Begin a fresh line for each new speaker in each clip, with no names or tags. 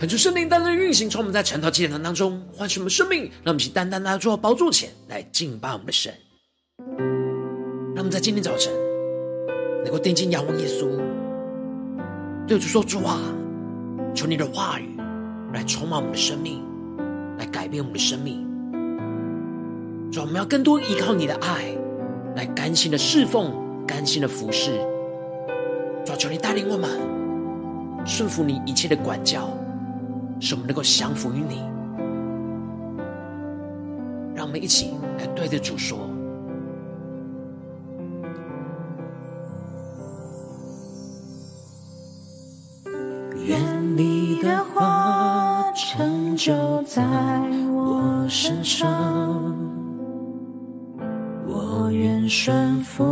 恳求圣灵单单运行，从我们在晨祷祭坛当中唤醒我们生命，让我们一起单单来到宝座前来敬拜我们的神。让我们在今天早晨能够定睛仰望耶稣，对主说：“主啊，求你的话语来充满我们的生命，来改变我们的生命。主，我们要更多依靠你的爱，来甘心的侍奉，甘心的服侍。主，求你带领我们顺服你一切的管教。”使我们能够降服于你，让我们一起来对着主说：
愿你的话成就在我身上，我愿顺服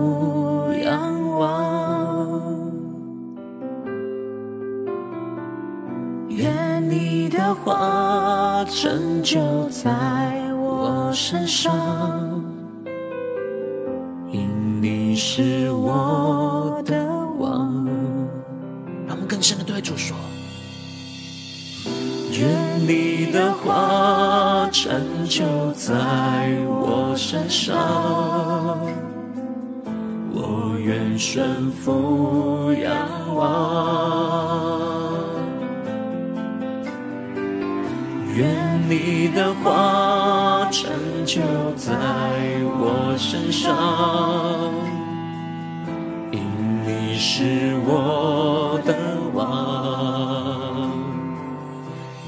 的话成就在我身上，因你是我的王。
让我们更深的对主说：
愿你的话成就在我身上，我愿顺服仰望。你的话成就在我身上，因你是我的王。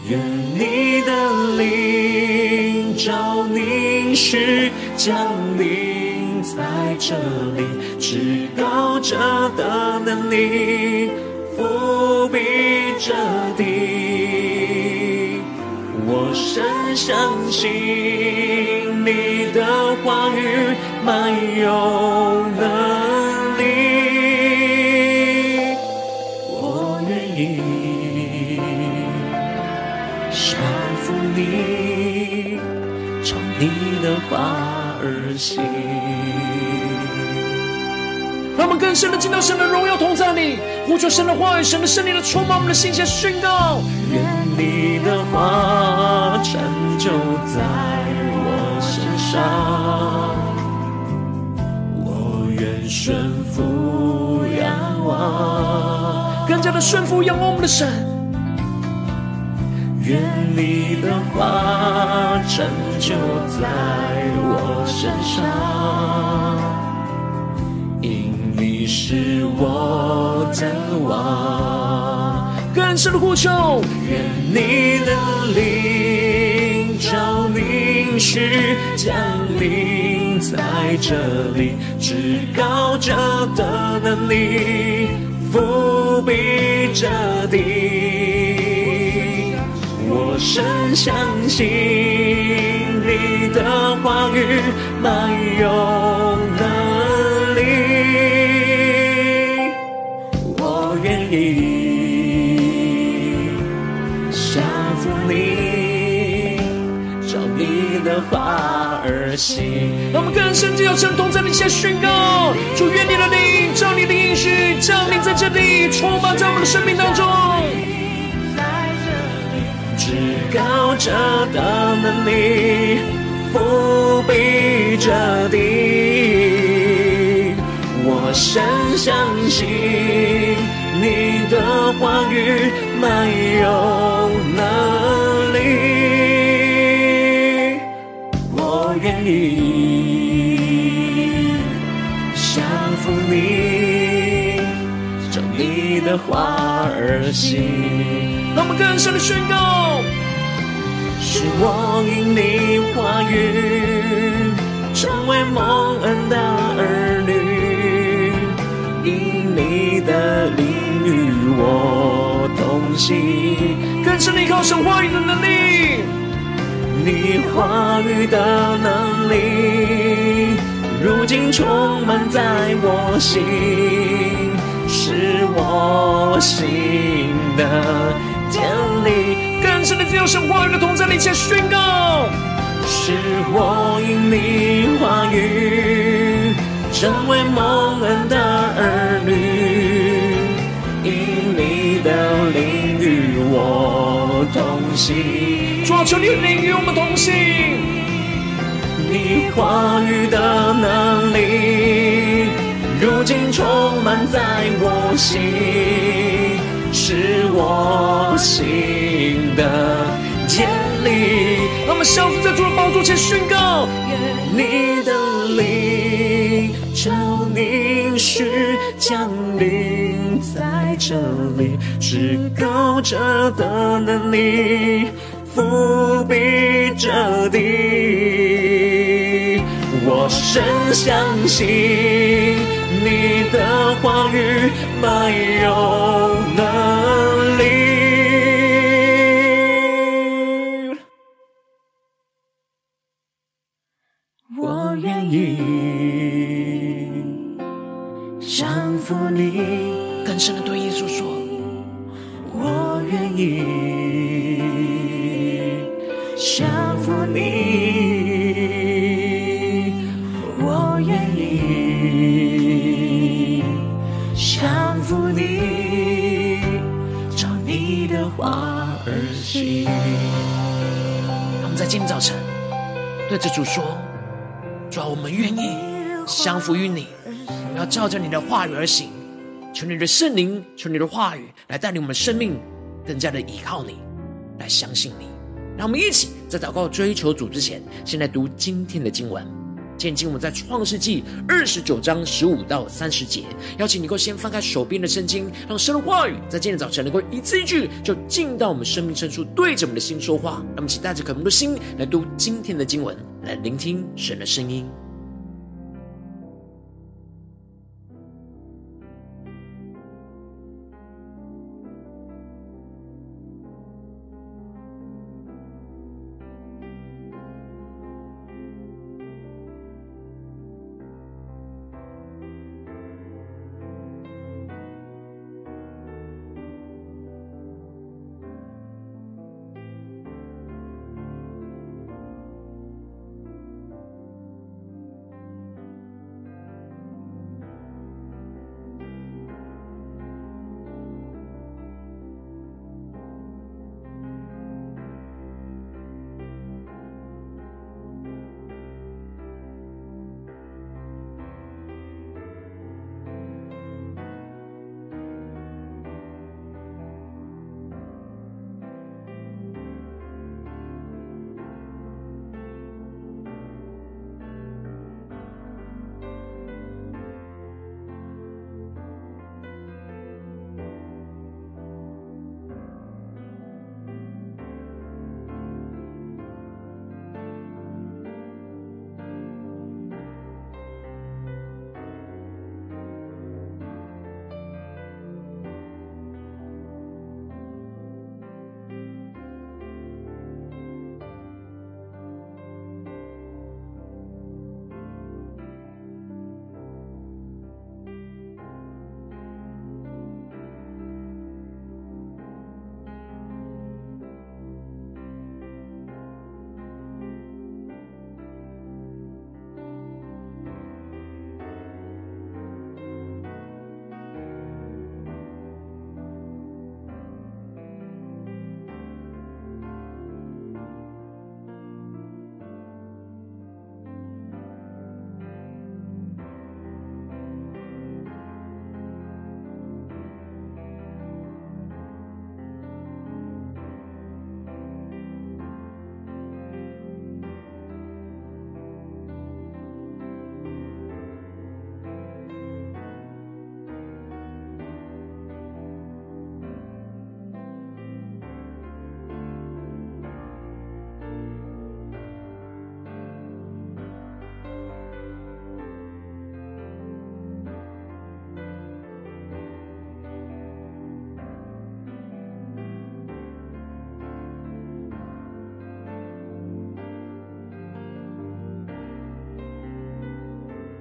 愿你的灵召凝视降临在这里，至高者的能力覆庇这地。我深相信你的话语满有能力，我愿意降服你，从你的话而行。
更深的进到神的荣耀同在里，呼求神的话语、神的圣灵的充满我们的心，先宣告。
愿你的话成就在我身上，我愿顺服仰望，
更加的顺服仰望我们的神。
愿你的话成就在我身上。是我的王，
更深的呼求。
愿你的灵召凝视降临在这里，至高者的能力覆庇这地。我深相信你的话语满有话而行。
让我们更深的要向同在的下宣告：主愿你的灵，照你的应许，降临在这里，充满在我们的生命当中。
至高者的能力，覆庇着地，我深相信你的话语满有能而行。
让我们更深的宣告：
是我因你话语成为蒙恩的儿女，因你的灵与我同行。
更深的依靠神话语的能力，
你话语的能力，如今充满在我心，是我心的。建立
更深的自由神话语的同在里，下宣告：
是我因你话语成为蒙恩的儿女，因你的灵与我同行。
主啊，求你的灵与我们同行。
你话语的能力，如今充满在我心。是我心的坚立。
让我们降服在主的宝座前宣告：
你的灵照你应许降临在这里，至高者的能力。伏笔着地，我深相信。你的话语没有能
照着你的话语而行。求你的圣灵，求你的话语来带领我们生命，更加的依靠你，来相信你。让我们一起在祷告追求主之前，先来读今天的经文。现今我们在创世纪二十九章十五到三十节，邀请你够先翻开手边的圣经，让神的话语在今天早晨能够一字一句就进到我们生命深处，对着我们的心说话。让我们一起带着渴慕的心来读今天的经文，来聆听神的声音。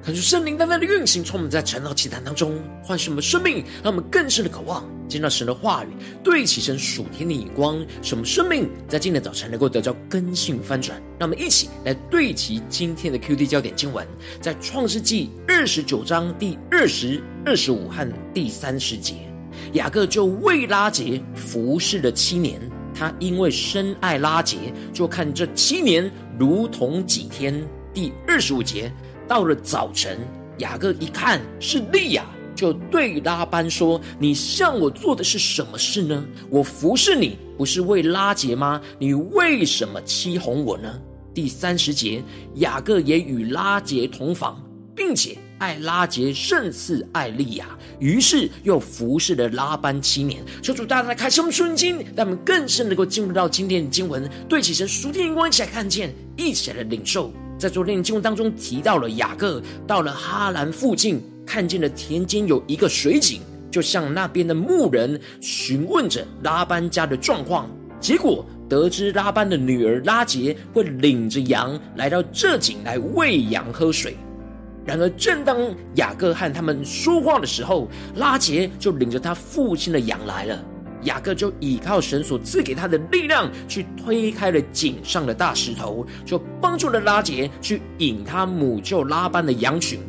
看出圣灵单单的运行，充满在晨祷祈谈当中，唤醒我们生命，让我们更深的渴望见到神的话语，对齐神属天的眼光，使我们生命在今天早晨能够得到更新翻转。让我们一起来对齐今天的 QD 焦点经文，在创世纪二十九章第二十二十五和第三十节，雅各就为拉结服侍了七年，他因为深爱拉结，就看这七年如同几天。第二十五节。到了早晨，雅各一看是利亚，就对拉班说：“你向我做的是什么事呢？我服侍你不是为拉结吗？你为什么欺哄我呢？”第三十节，雅各也与拉结同房，并且爱拉结胜似爱利亚，于是又服侍了拉班七年。求主大大开启我们顺经，让我们更深能够进入到今天的经文，对起神属天眼光，一起来看见，一起来领受。在昨天的经文当中提到了雅各到了哈兰附近，看见了田间有一个水井，就向那边的牧人询问着拉班家的状况。结果得知拉班的女儿拉杰会领着羊来到这井来喂羊喝水。然而，正当雅各和他们说话的时候，拉杰就领着他父亲的羊来了。雅各就倚靠神所赐给他的力量，去推开了井上的大石头，就帮助了拉结去引他母舅拉班的羊群。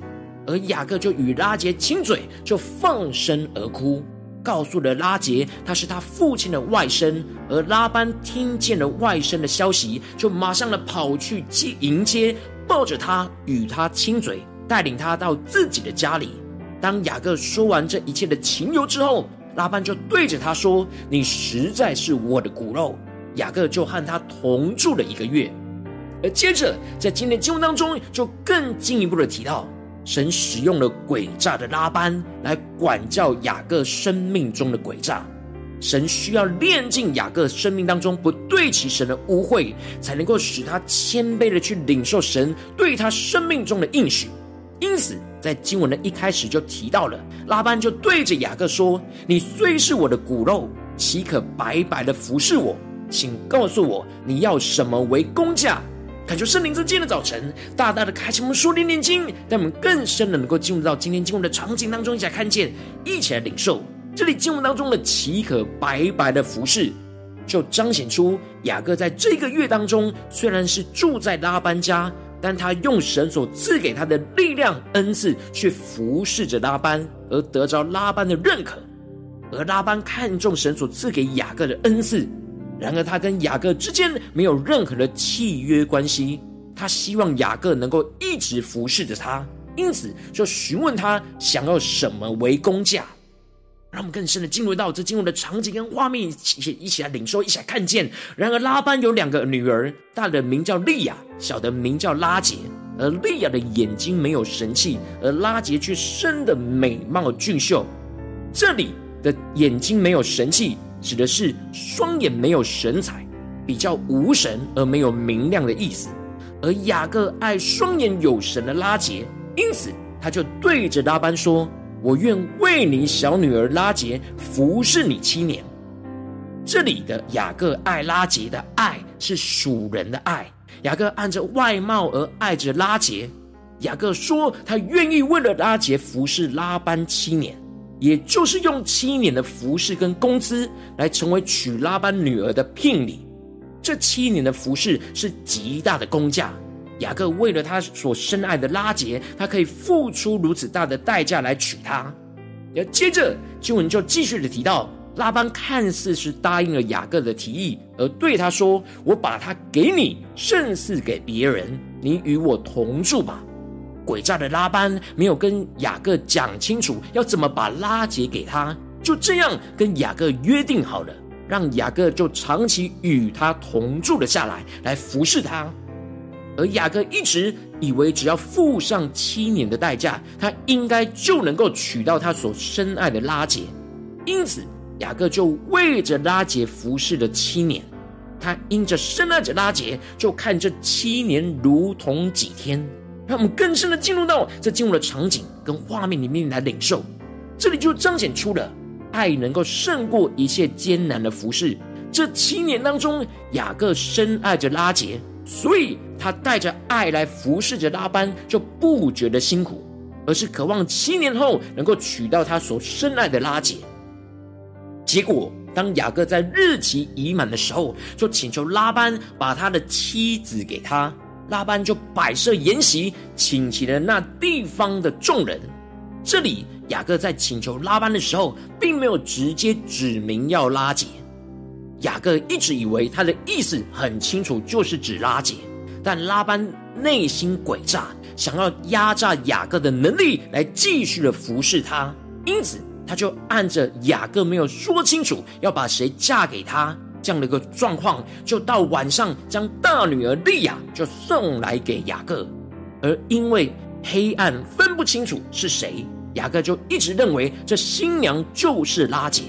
而雅各就与拉结亲嘴，就放声而哭，告诉了拉结他是他父亲的外甥。而拉班听见了外甥的消息，就马上的跑去接迎接，抱着他与他亲嘴，带领他到自己的家里。当雅各说完这一切的情由之后，拉班就对着他说：“你实在是我的骨肉。”雅各就和他同住了一个月。而接着在今天经文当中，就更进一步的提到，神使用了诡诈的拉班来管教雅各生命中的诡诈。神需要炼净雅各生命当中不对齐神的污秽，才能够使他谦卑的去领受神对他生命中的应许。因此，在经文的一开始就提到了，拉班就对着雅各说：“你虽是我的骨肉，岂可白白的服侍我？请告诉我，你要什么为工价？”感谢圣灵在今天的早晨，大大的开启我们说灵念经，让我们更深的能够进入到今天经文的场景当中，一起来看见，一起来领受。这里经文当中的“岂可白白的服侍”，就彰显出雅各在这个月当中，虽然是住在拉班家。但他用神所赐给他的力量恩赐去服侍着拉班，而得着拉班的认可。而拉班看重神所赐给雅各的恩赐，然而他跟雅各之间没有任何的契约关系。他希望雅各能够一直服侍着他，因此就询问他想要什么为工价。让我们更深的进入到这进入的场景跟画面，一起一起来领受，一起来看见。然而拉班有两个女儿，大的名叫利亚，小的名叫拉杰。而利亚的眼睛没有神气，而拉杰却生的美貌俊秀。这里的眼睛没有神气，指的是双眼没有神采，比较无神而没有明亮的意思。而雅各爱双眼有神的拉杰，因此他就对着拉班说。我愿为你小女儿拉杰服侍你七年。这里的雅各爱拉杰的爱是属人的爱，雅各按着外貌而爱着拉杰。雅各说他愿意为了拉杰服侍拉班七年，也就是用七年的服侍跟工资来成为娶拉班女儿的聘礼。这七年的服侍是极大的工价。雅各为了他所深爱的拉杰，他可以付出如此大的代价来娶她。要接着经文就继续的提到，拉班看似是答应了雅各的提议，而对他说：“我把他给你，胜似给别人，你与我同住吧。”诡诈的拉班没有跟雅各讲清楚要怎么把拉杰给他，就这样跟雅各约定好了，让雅各就长期与他同住了下来，来服侍他。而雅各一直以为，只要付上七年的代价，他应该就能够娶到他所深爱的拉杰。因此，雅各就为着拉杰服侍了七年。他因着深爱着拉杰，就看这七年如同几天。让我们更深的进入到这进入的场景跟画面里面来领受。这里就彰显出了爱能够胜过一切艰难的服侍。这七年当中，雅各深爱着拉杰。所以，他带着爱来服侍着拉班，就不觉得辛苦，而是渴望七年后能够娶到他所深爱的拉姐。结果，当雅各在日期已满的时候，就请求拉班把他的妻子给他。拉班就摆设筵席，请起了那地方的众人。这里雅各在请求拉班的时候，并没有直接指明要拉姐。雅各一直以为他的意思很清楚，就是指拉姐。但拉班内心诡诈，想要压榨雅各的能力，来继续的服侍他。因此，他就按着雅各没有说清楚要把谁嫁给他。这样的一个状况，就到晚上将大女儿利亚就送来给雅各，而因为黑暗分不清楚是谁，雅各就一直认为这新娘就是拉结，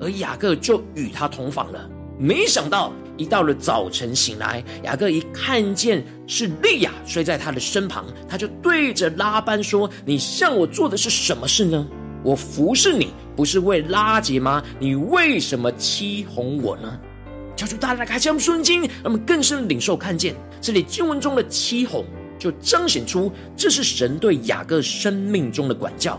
而雅各就与她同房了。没想到一到了早晨醒来，雅各一看见是利亚睡在他的身旁，他就对着拉班说：“你向我做的是什么事呢？我服侍你不是为拉结吗？你为什么欺哄我呢？”求主大大开启我们顺经，让我们更深的领受看见这里经文中的欺哄，就彰显出这是神对雅各生命中的管教。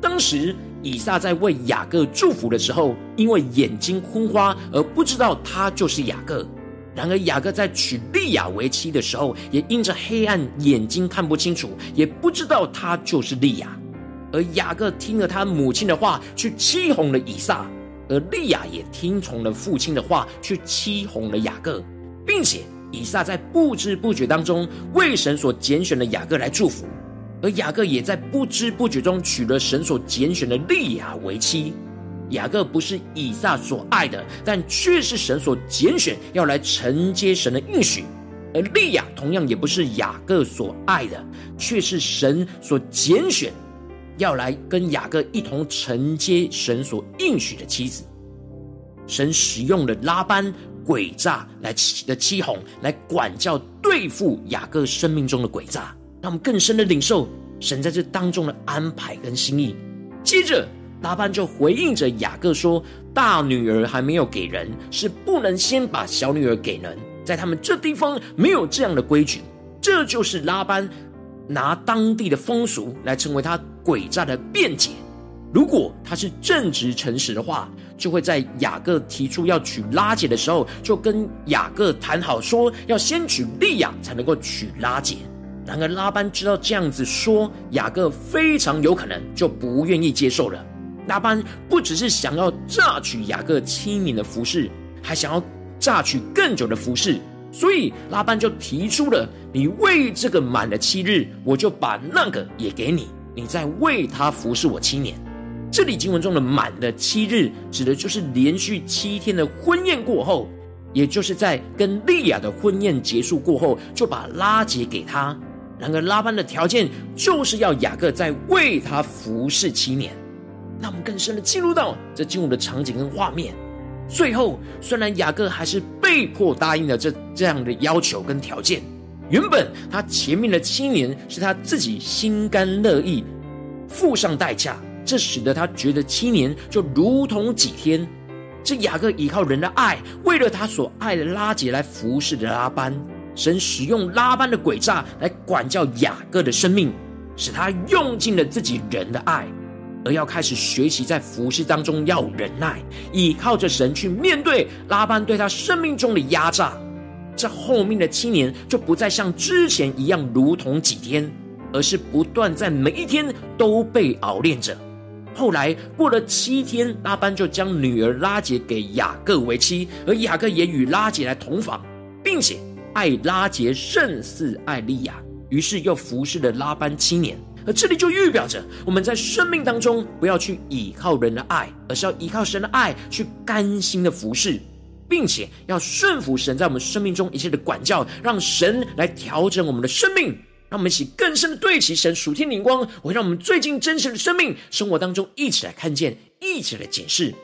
当时以撒在为雅各祝福的时候，因为眼睛昏花而不知道他就是雅各；然而雅各在娶利亚为妻的时候，也因着黑暗眼睛看不清楚，也不知道他就是利亚。而雅各听了他母亲的话，去欺哄了以撒。而利亚也听从了父亲的话，去欺哄了雅各，并且以撒在不知不觉当中为神所拣选的雅各来祝福，而雅各也在不知不觉中娶了神所拣选的利亚为妻。雅各不是以撒所爱的，但却是神所拣选要来承接神的应许；而利亚同样也不是雅各所爱的，却是神所拣选。要来跟雅各一同承接神所应许的妻子，神使用了拉班诡诈来的欺哄，来管教对付雅各生命中的诡诈，让我们更深的领受神在这当中的安排跟心意。接着拉班就回应着雅各说：“大女儿还没有给人，是不能先把小女儿给人，在他们这地方没有这样的规矩。”这就是拉班。拿当地的风俗来成为他诡诈的辩解。如果他是正直诚实的话，就会在雅各提出要娶拉姐的时候，就跟雅各谈好，说要先娶利亚才能够娶拉姐。然而拉班知道这样子说，雅各非常有可能就不愿意接受了。拉班不只是想要榨取雅各七年的服侍，还想要榨取更久的服侍。所以拉班就提出了：“你为这个满了七日，我就把那个也给你，你再为他服侍我七年。”这里经文中的“满的七日”指的就是连续七天的婚宴过后，也就是在跟利亚的婚宴结束过后，就把拉结给他。然而拉班的条件就是要雅各再为他服侍七年。那我们更深的进入到这进入的场景跟画面。最后，虽然雅各还是被迫答应了这这样的要求跟条件，原本他前面的七年是他自己心甘乐意付上代价，这使得他觉得七年就如同几天。这雅各依靠人的爱，为了他所爱的拉结来服侍的拉班，神使用拉班的诡诈来管教雅各的生命，使他用尽了自己人的爱。而要开始学习在服事当中要忍耐，倚靠着神去面对拉班对他生命中的压榨。这后面的七年就不再像之前一样如同几天，而是不断在每一天都被熬炼着。后来过了七天，拉班就将女儿拉结给雅各为妻，而雅各也与拉结来同房，并且爱拉杰胜似爱利亚，于是又服侍了拉班七年。而这里就预表着，我们在生命当中不要去依靠人的爱，而是要依靠神的爱去甘心的服侍，并且要顺服神在我们生命中一切的管教，让神来调整我们的生命，让我们一起更深的对齐神属天灵光，会让我们最近真实的生命生活当中一起来看见，一起来解释。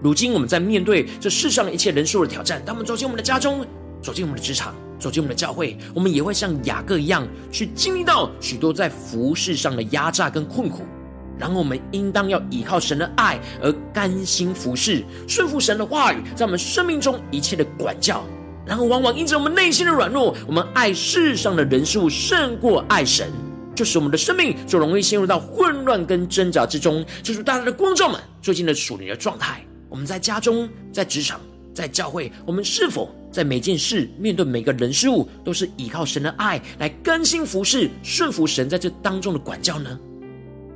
如今我们在面对这世上一切人数的挑战，当我们走进我们的家中，走进我们的职场。走进我们的教会，我们也会像雅各一样，去经历到许多在服事上的压榨跟困苦。然后我们应当要依靠神的爱而甘心服事，顺服神的话语，在我们生命中一切的管教。然后往往因着我们内心的软弱，我们爱世上的人数胜过爱神，就是我们的生命就容易陷入到混乱跟挣扎之中。就是大家的光照们最近的属灵的状态，我们在家中、在职场、在教会，我们是否在每件事、面对每个人事物，都是依靠神的爱来更新服饰、顺服神在这当中的管教呢？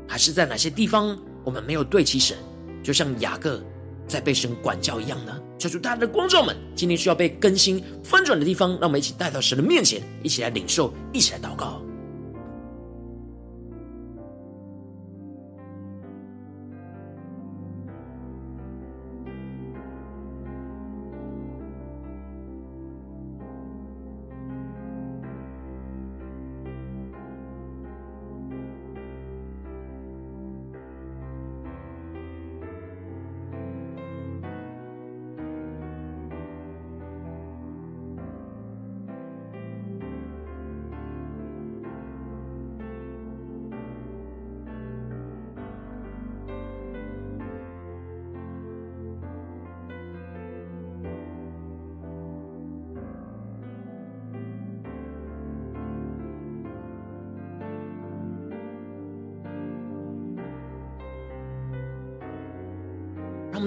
还是在哪些地方我们没有对齐神，就像雅各在被神管教一样呢？求主大家的光照们，今天需要被更新翻转的地方，让我们一起带到神的面前，一起来领受，一起来祷告。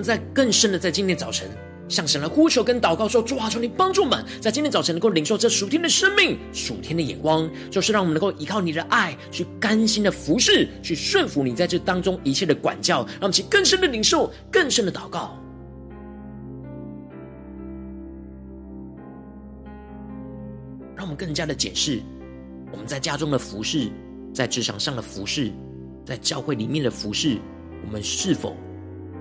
在更深的，在今天早晨向神来呼求跟祷告说：主啊，求你帮助我们，在今天早晨能够领受这属天的生命、属天的眼光，就是让我们能够依靠你的爱，去甘心的服侍，去顺服你在这当中一切的管教，让我们去更深的领受、更深的祷告，让我们更加的检视我们在家中的服侍，在职场上的服侍，在教会里面的服侍，我们是否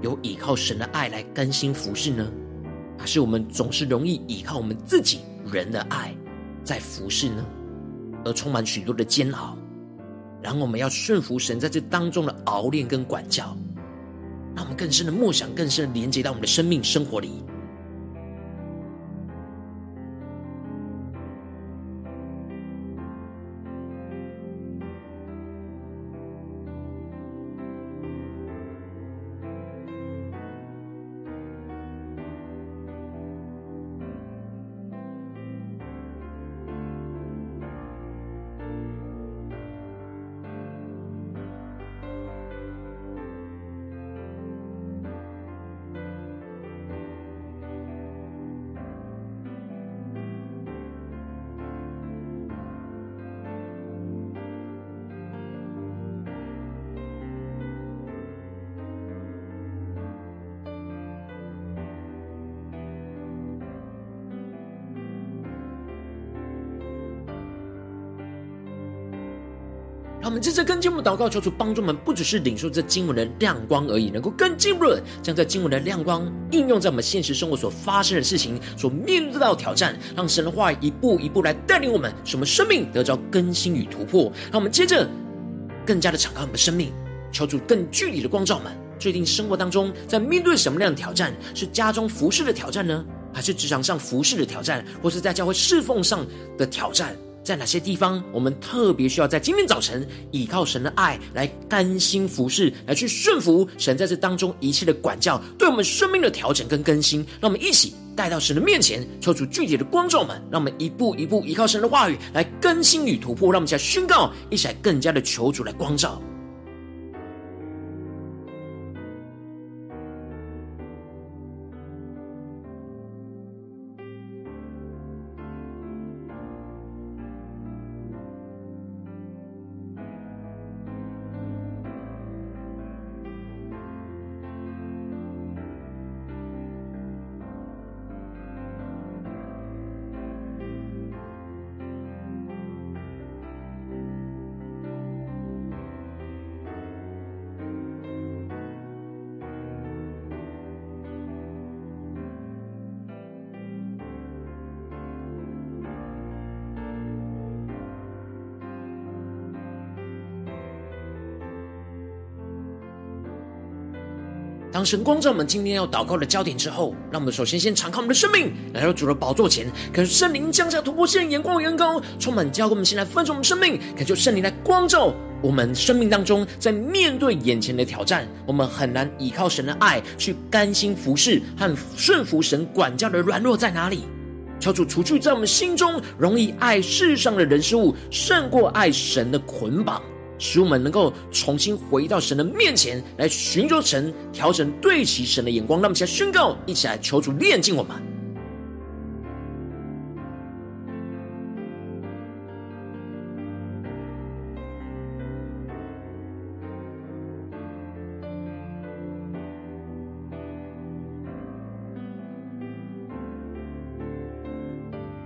有依靠神的爱来甘心服侍呢？还是我们总是容易依靠我们自己人的爱在服侍呢？而充满许多的煎熬，然后我们要顺服神在这当中的熬炼跟管教，让我们更深的梦想，更深的连接到我们的生命生活里。让我们接着跟进我们祷告，求主帮助我们，不只是领受这经文的亮光而已，能够更进一步将这经文的亮光应用在我们现实生活所发生的事情、所面对到的挑战，让神的话一步一步来带领我们，使我们生命得着更新与突破。让我们接着更加的敞开我们的生命，求主更具体的光照们，最近生活当中在面对什么样的挑战？是家中服侍的挑战呢？还是职场上服侍的挑战？或是在教会侍奉上的挑战？在哪些地方，我们特别需要在今天早晨依靠神的爱来甘心服侍，来去顺服神在这当中一切的管教，对我们生命的调整跟更新，让我们一起带到神的面前，求主具体的光照们，让我们一步一步依靠神的话语来更新与突破，让我们一起来宣告，一起来更加的求主来光照。当神光照我们今天要祷告的焦点之后，让我们首先先敞开我们的生命，来到主的宝座前，感受圣灵降下突破性眼光、远高，充满教给我们先来分盛我们生命，感受圣灵来光照我们生命当中，在面对眼前的挑战，我们很难依靠神的爱去甘心服侍和顺服神管教的软弱在哪里？求主除去在我们心中容易爱世上的人事物，胜过爱神的捆绑，使我们能够重新回到神的面前来寻求神，调整对齐神的眼光。让我们一起来宣告，一起来求主炼净我们。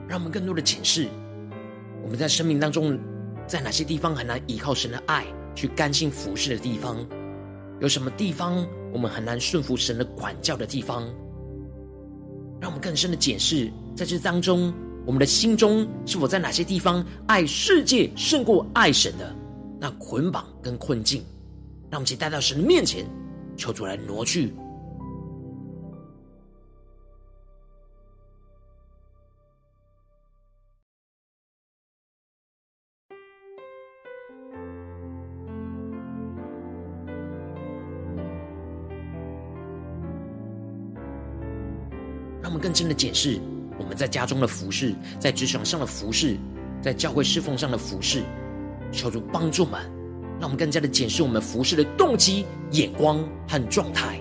让我们更多的检视，我们在生命当中，在哪些地方很难依靠神的爱去甘心服侍的地方？有什么地方我们很难顺服神的管教的地方？让我们更深的检视，在这当中，我们的心中是否在哪些地方爱世界胜过爱神的那捆绑跟困境？让我们一起带到神的面前，求主来挪去。真的检视我们在家中的服饰，在职场上的服饰，在教会侍奉上的服饰，求主帮助我们，让我们更加的检视我们服饰的动机、眼光和状态，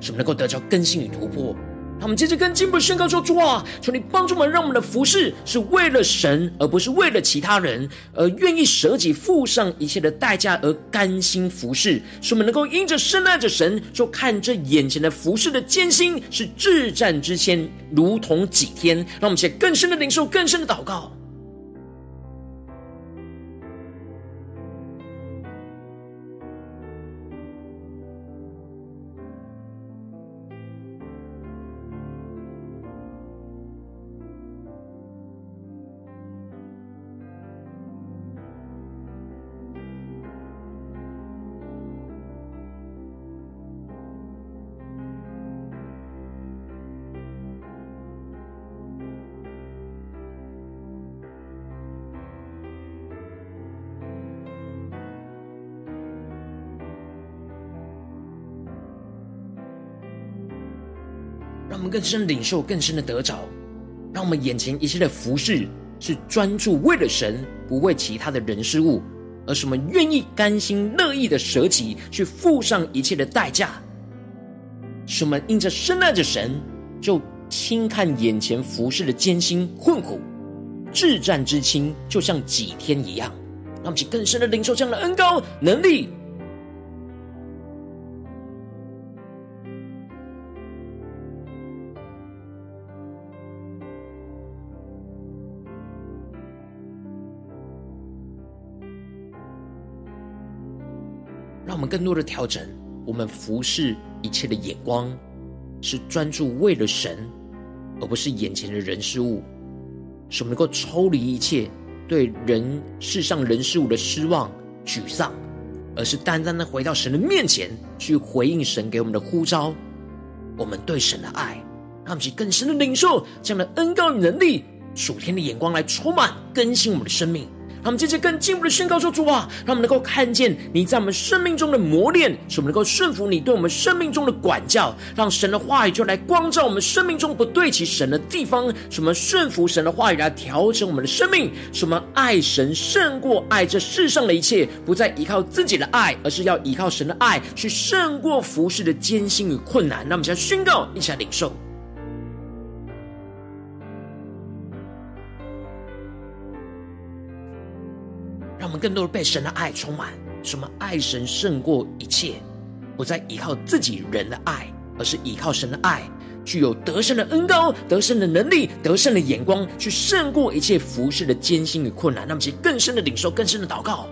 使我们能够得着更新与突破。他们接着跟进一步宣告说：“主啊，求你帮助我们，让我们的服饰是为了神，而不是为了其他人，而愿意舍己付上一切的代价，而甘心服侍。使我们能够因着深爱着神，就看这眼前的服饰的艰辛是至战之先，如同几天。让我们且更深的领受，更深的祷告。”让我们更深领受，更深的得着。让我们眼前一切的服饰是专注为了神，不为其他的人事物，而是我们愿意甘心乐意的舍己，去付上一切的代价。使我们因着深爱着神，就轻看眼前服事的艰辛困苦，至暂之轻，就像几天一样。让我们更深的领受这样的恩膏能力。更多的调整，我们服侍一切的眼光是专注为了神，而不是眼前的人事物，使我们能够抽离一切对人世上人事物的失望、沮丧，而是单单的回到神的面前去回应神给我们的呼召。我们对神的爱，让我们去更深的领受这样的恩膏与能力，属天的眼光来充满更新我们的生命。让我们接着更进一步的宣告说：“主啊，让我们能够看见你在我们生命中的磨练，使我们能够顺服你对我们生命中的管教。让神的话语就来光照我们生命中不对齐神的地方，使我们顺服神的话语来调整我们的生命，使我们爱神胜过爱这世上的一切，不再依靠自己的爱，而是要依靠神的爱去胜过服事的艰辛与困难。”那我们现在宣告，一起来领受。更多的被神的爱充满，什么爱神胜过一切，不再依靠自己人的爱，而是依靠神的爱，具有得胜的恩膏、得胜的能力、得胜的眼光，去胜过一切服事的艰辛与困难。那么，其更深的领受，更深的祷告，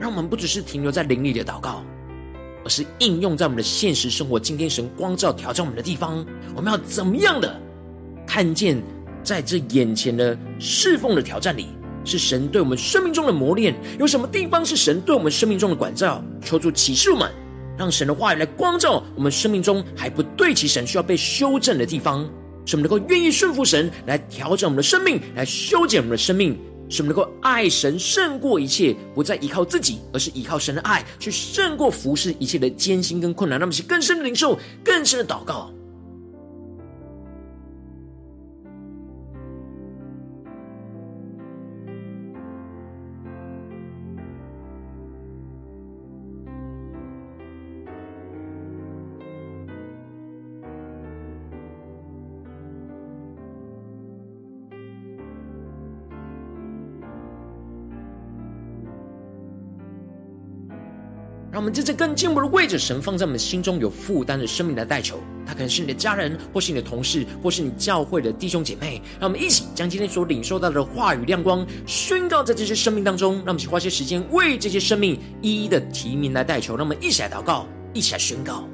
让我们不只是停留在灵里的祷告。而是应用在我们的现实生活。今天神光照挑战我们的地方，我们要怎么样的看见，在这眼前的侍奉的挑战里，是神对我们生命中的磨练？有什么地方是神对我们生命中的管教？求主启示我们，让神的话语来光照我们生命中还不对齐神需要被修正的地方，使我们能够愿意顺服神，来调整我们的生命，来修剪我们的生命。使我们能够爱神胜过一切，不再依靠自己，而是依靠神的爱，去胜过服侍一切的艰辛跟困难。那么是更深的灵受，更深的祷告。让我们真正更进一步的位置神放在我们心中有负担的生命来代求，他可能是你的家人，或是你的同事，或是你教会的弟兄姐妹。让我们一起将今天所领受到的话语亮光宣告在这些生命当中。让我们去花些时间为这些生命一一的提名来代求。让我们一起来祷告，一起来宣告。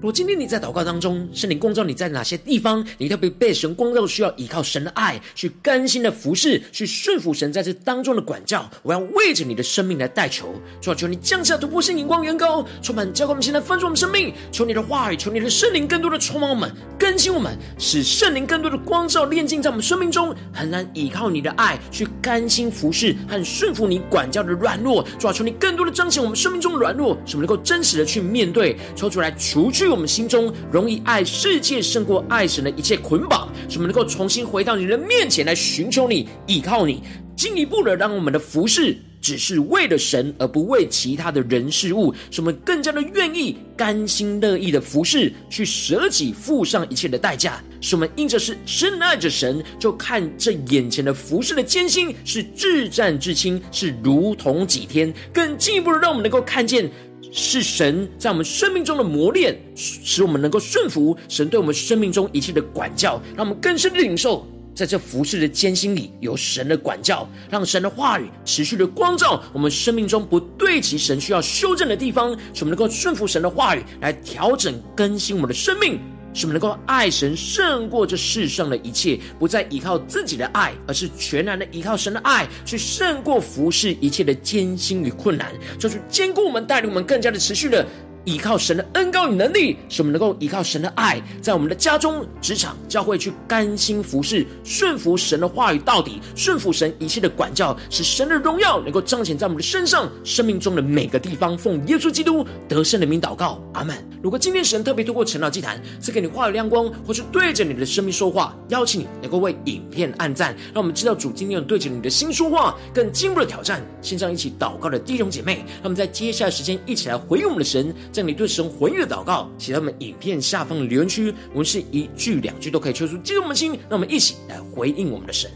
如果今天你在祷告当中，圣灵光照你在哪些地方，你特别被神光照，需要依靠神的爱去甘心的服侍，去顺服神在这当中的管教。我要为着你的生命来代求，主啊，求你降下突破性眼光，远高充满，教灌我们现在丰盛我们生命。求你的话语，求你的圣灵更多的充满我们，更新我们，使圣灵更多的光照炼净在我们生命中。很难依靠你的爱去甘心服侍和顺服你管教的软弱。主啊，求你更多的彰显我们生命中的软弱，使我们能够真实的去面对，抽出来除去。我们心中容易爱世界胜过爱神的一切捆绑，使我们能够重新回到你的面前来寻求你、依靠你，进一步的让我们的服饰只是为了神，而不为其他的人事物，使我们更加的愿意甘心乐意的服事，去舍己付上一切的代价，使我们因着是深爱着神，就看这眼前的服事的艰辛是至战至轻，是如同几天，更进一步的让我们能够看见。是神在我们生命中的磨练，使我们能够顺服神对我们生命中一切的管教，让我们更深的领受，在这服事的艰辛里有神的管教，让神的话语持续的光照我们生命中不对齐神需要修正的地方，使我们能够顺服神的话语来调整更新我们的生命。使我们能够爱神胜过这世上的一切，不再依靠自己的爱，而是全然的依靠神的爱，去胜过服侍一切的艰辛与困难，就是坚固我们，带领我们更加的持续的。依靠神的恩膏与能力，使我们能够依靠神的爱，在我们的家中、职场、教会去甘心服侍、顺服神的话语到底，顺服神一切的管教，使神的荣耀能够彰显在我们的身上、生命中的每个地方。奉耶稣基督得胜的名祷告，阿门。如果今天神特别透过晨祷祭坛赐给你话语亮光，或是对着你的生命说话，邀请你能够为影片按赞，让我们知道主今天有对着你的心说话，更进一步的挑战。线上一起祷告的弟兄姐妹，让我们在接下来时间一起来回应我们的神。将你对神回应的祷告写在我们影片下方的留言区，我们是一句两句都可以抽出激动的心，让我们一起来回应我们的神。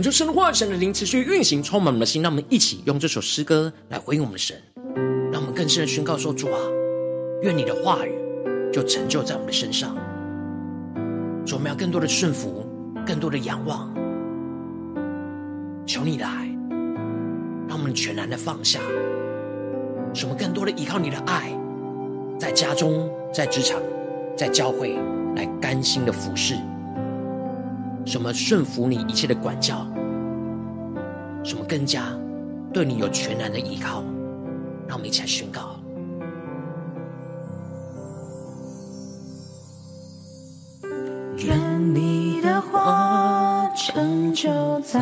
恳求神的话、神的灵持续运行，充满我们的心。让我们一起用这首诗歌来回应我们的神，让我们更深的宣告说：主啊，愿你的话语就成就在我们的身上。主，我们要更多的顺服，更多的仰望。求你来，让我们全然的放下，使我们更多的依靠你的爱，在家中、在职场、在教会，来甘心的服侍。什么顺服你一切的管教，什么更加对你有全然的依靠。让我们一起来宣告。
愿你的话成就在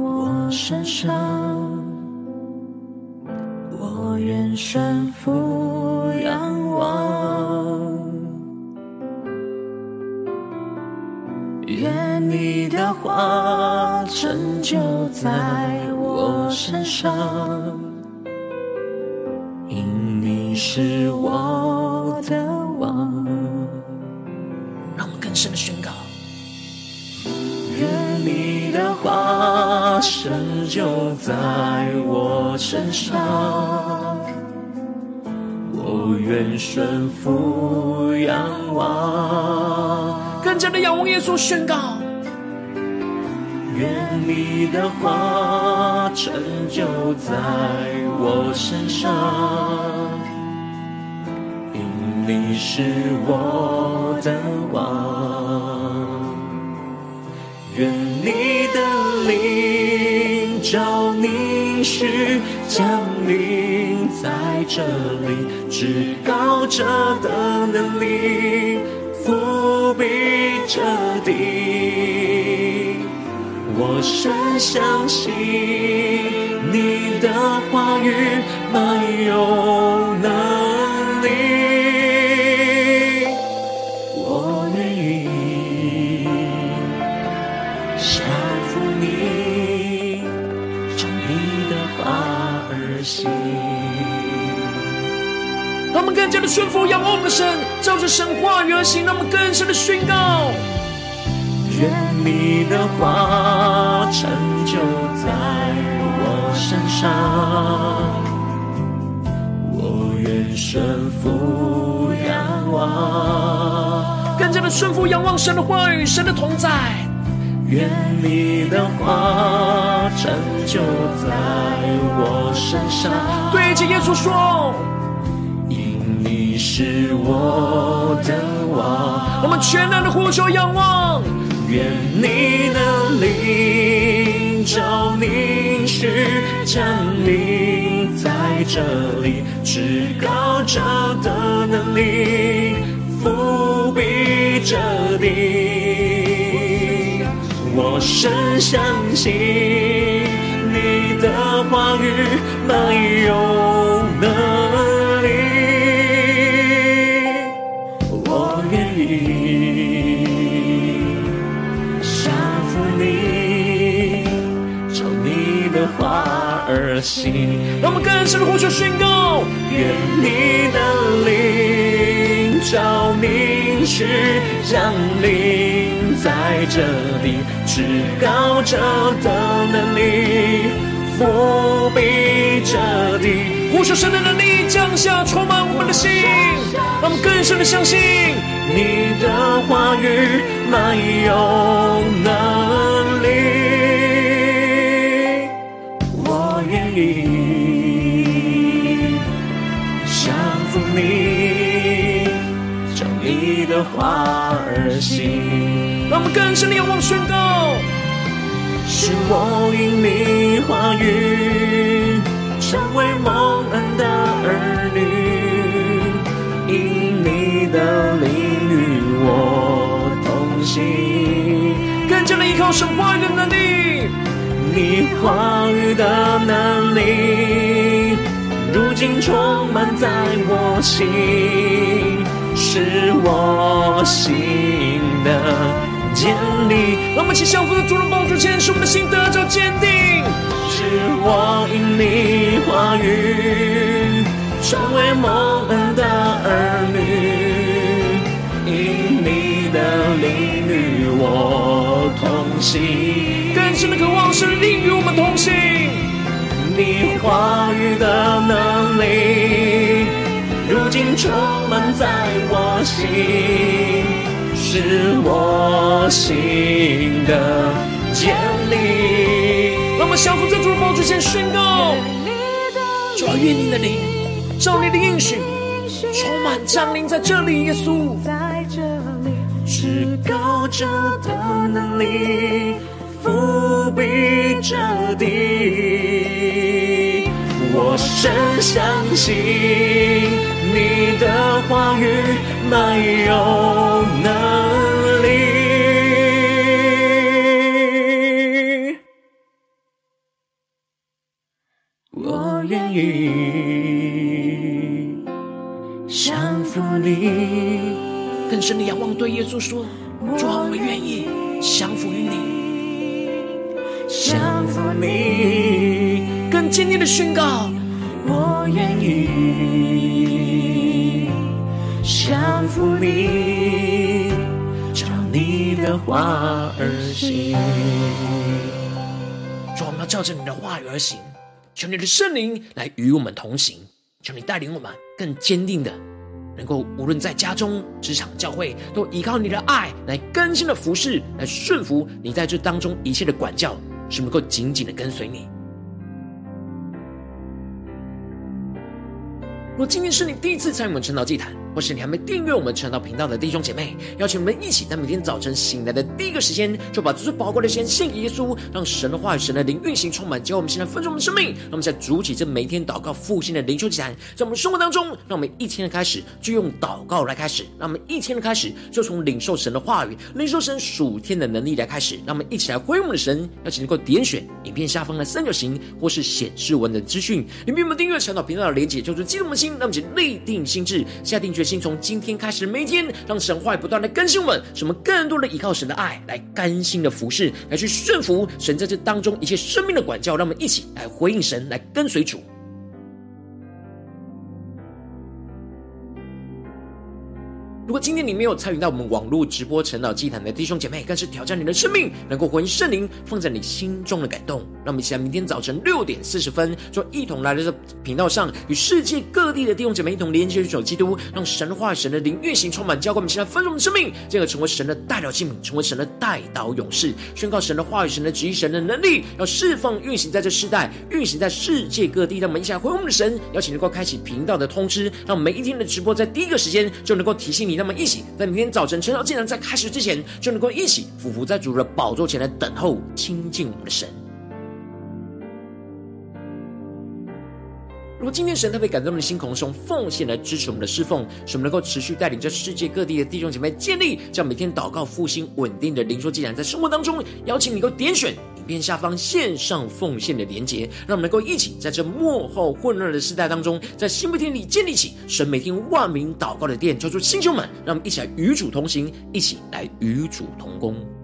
我身上，我愿顺服你的话成就在我身上。因你是我的王，
让我们更深的宣告。
愿你的话成就在我身上，我愿顺服仰望。
更加的仰望耶稣，宣告。
愿你的话成就在我身上。因你是我的王，愿你的灵照凝视，降临在这里，至高者的能力覆庇着地。我深相信你的话语满有能力。我愿意。
他们更加的顺服，仰望我们的神，照着神话语而行，让我们更深的宣告。
愿你的话成就在我身上，我愿顺服仰望。
更加的顺服，仰望神的话语，神的同在。
愿你的话成就在我身上。
对着耶稣说。
因你是我的王，
我们全然的呼求仰望。
愿你的灵照凝视，降临在这里，至高者的能力覆庇着地。我深相信你的话语没有而行
让我们更深的呼求宣告：
愿你的灵照凝视，降临在这里，至高者的能力伏笔这地。
呼求神的能力降下，充满我们的心，让我们更深的相信
你的话语满有能力。的话而行。
让我们更深的仰望宣告，
是我因你话语成为蒙恩的儿女，因你的灵与我同行。
更加的依靠神话语的能力。
你话语的能力，如今充满在我心，是我心的坚定。
让我们一起降服在主的宝座前，使我们的心得着坚定。
是我因你话语成为蒙恩的儿女，因你的灵与我同行。
更深的渴望，是灵与我们同行。
你话语的能力，如今充满在我心，是我心的坚立。
让我们相互在主的宝座前宣告：主啊，愿你的灵，照你的应许，充满降临在这里，耶稣。
至高者的能力，覆庇着地，我深相信你的话语没有能力。我愿意降服你。
更深的仰望，对耶稣说：“主啊，我愿意降服于你，
降服你。”
更坚定的宣告：“
我愿意降服你，照你的话而行。”
主，我们要照着你的话语而行，求你的圣灵来与我们同行，求你带领我们更坚定的。能够无论在家中、职场、教会，都依靠你的爱来更新的服侍，来顺服你在这当中一切的管教，是能够紧紧的跟随你。若今天是你第一次参与我们晨祷祭坛，或是你还没订阅我们晨祷频道的弟兄姐妹，邀请我们一起在每天早晨醒来的第一个时间，就把最宝贵的时间献给耶稣，让神的话语、神的灵运行充满，教我们现在分盛我们的生命。让我们在主起这每天祷告复兴的灵修祭坛，在我们生活当中，让我们一天的开始就用祷告来开始，让我们一天的开始就从领受神的话语、领受神属天的能力来开始。让我们一起来回应我们的神，邀请能够点选影片下方的三角形，或是显示文的资讯，里面有没有订阅晨祷频道的连结，就是激动的心，让我们一起立定心志，下定决决心，从今天开始每一天，让神话不断的更新我们，什么更多的依靠神的爱来甘心的服侍，来去顺服神在这当中一切生命的管教。让我们一起来回应神，来跟随主。如果今天你没有参与到我们网络直播晨祷祭坛的弟兄姐妹，更是挑战你的生命，能够回应圣灵放在你心中的感动。让我们一起来，明天早晨六点四十分，就一同来到这频道上，与世界各地的弟兄姐妹一同连接、守基督，让神话、神的灵运行充满，教灌我们，现在丰盛的生命，进而成为神的代表器皿，成为神的代祷勇士，宣告神的话语、神的旨意、神的能力，要释放、运行在这世代，运行在世界各地。让我们一起来回应我们的神，邀请能够开启频道的通知，让每一天的直播在第一个时间就能够提醒你。那么一起在明天早晨晨祷竟然在开始之前，就能够一起俯伏在主的宝座前来等候亲近我们的神。如果今天神特别感动的心，空中奉献来支持我们的侍奉，使我们能够持续带领着世界各地的弟兄姐妹建立这样每天祷告复兴稳定的灵修祭坛，在生活当中邀请你能够点选片下方线上奉献的连接，让我们能够一起在这幕后混乱的时代当中，在新不天里建立起神每天万名祷告的殿，叫做弟兄们，让我们一起来与主同行，一起来与主同工。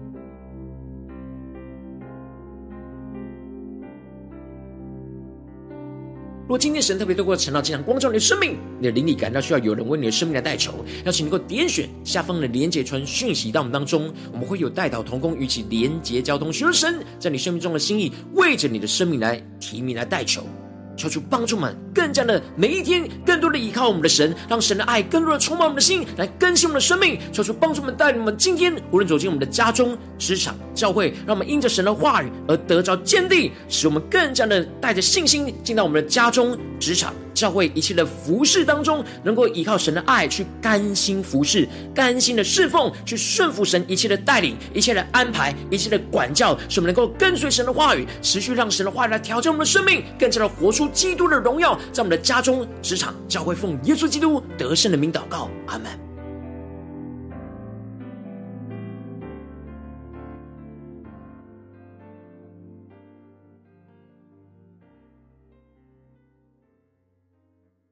如果今天神特别透过晨祷这样光照你的生命，你的灵力感到需要有人为你的生命来代求，邀请能够点选下方的连结传讯息到我们当中，我们会有代祷同工与其连结交通，寻求神在你生命中的心意，为着你的生命来提名来代求。求主帮助我们，更加的每一天，更多的依靠我们的神，让神的爱更多的充满我们的心，来更新我们的生命。求主帮助我们，带领我们今天无论走进我们的家中、职场、教会，让我们因着神的话语而得着坚定，使我们更加的带着信心进到我们的家中、职场。教会一切的服事当中，能够依靠神的爱去甘心服侍，甘心的侍奉，去顺服神一切的带领、一切的安排、一切的管教，使我们能够跟随神的话语，持续让神的话语来调整我们的生命，更加的活出基督的荣耀，在我们的家中、职场、教会，奉耶稣基督得胜的名祷告，阿门。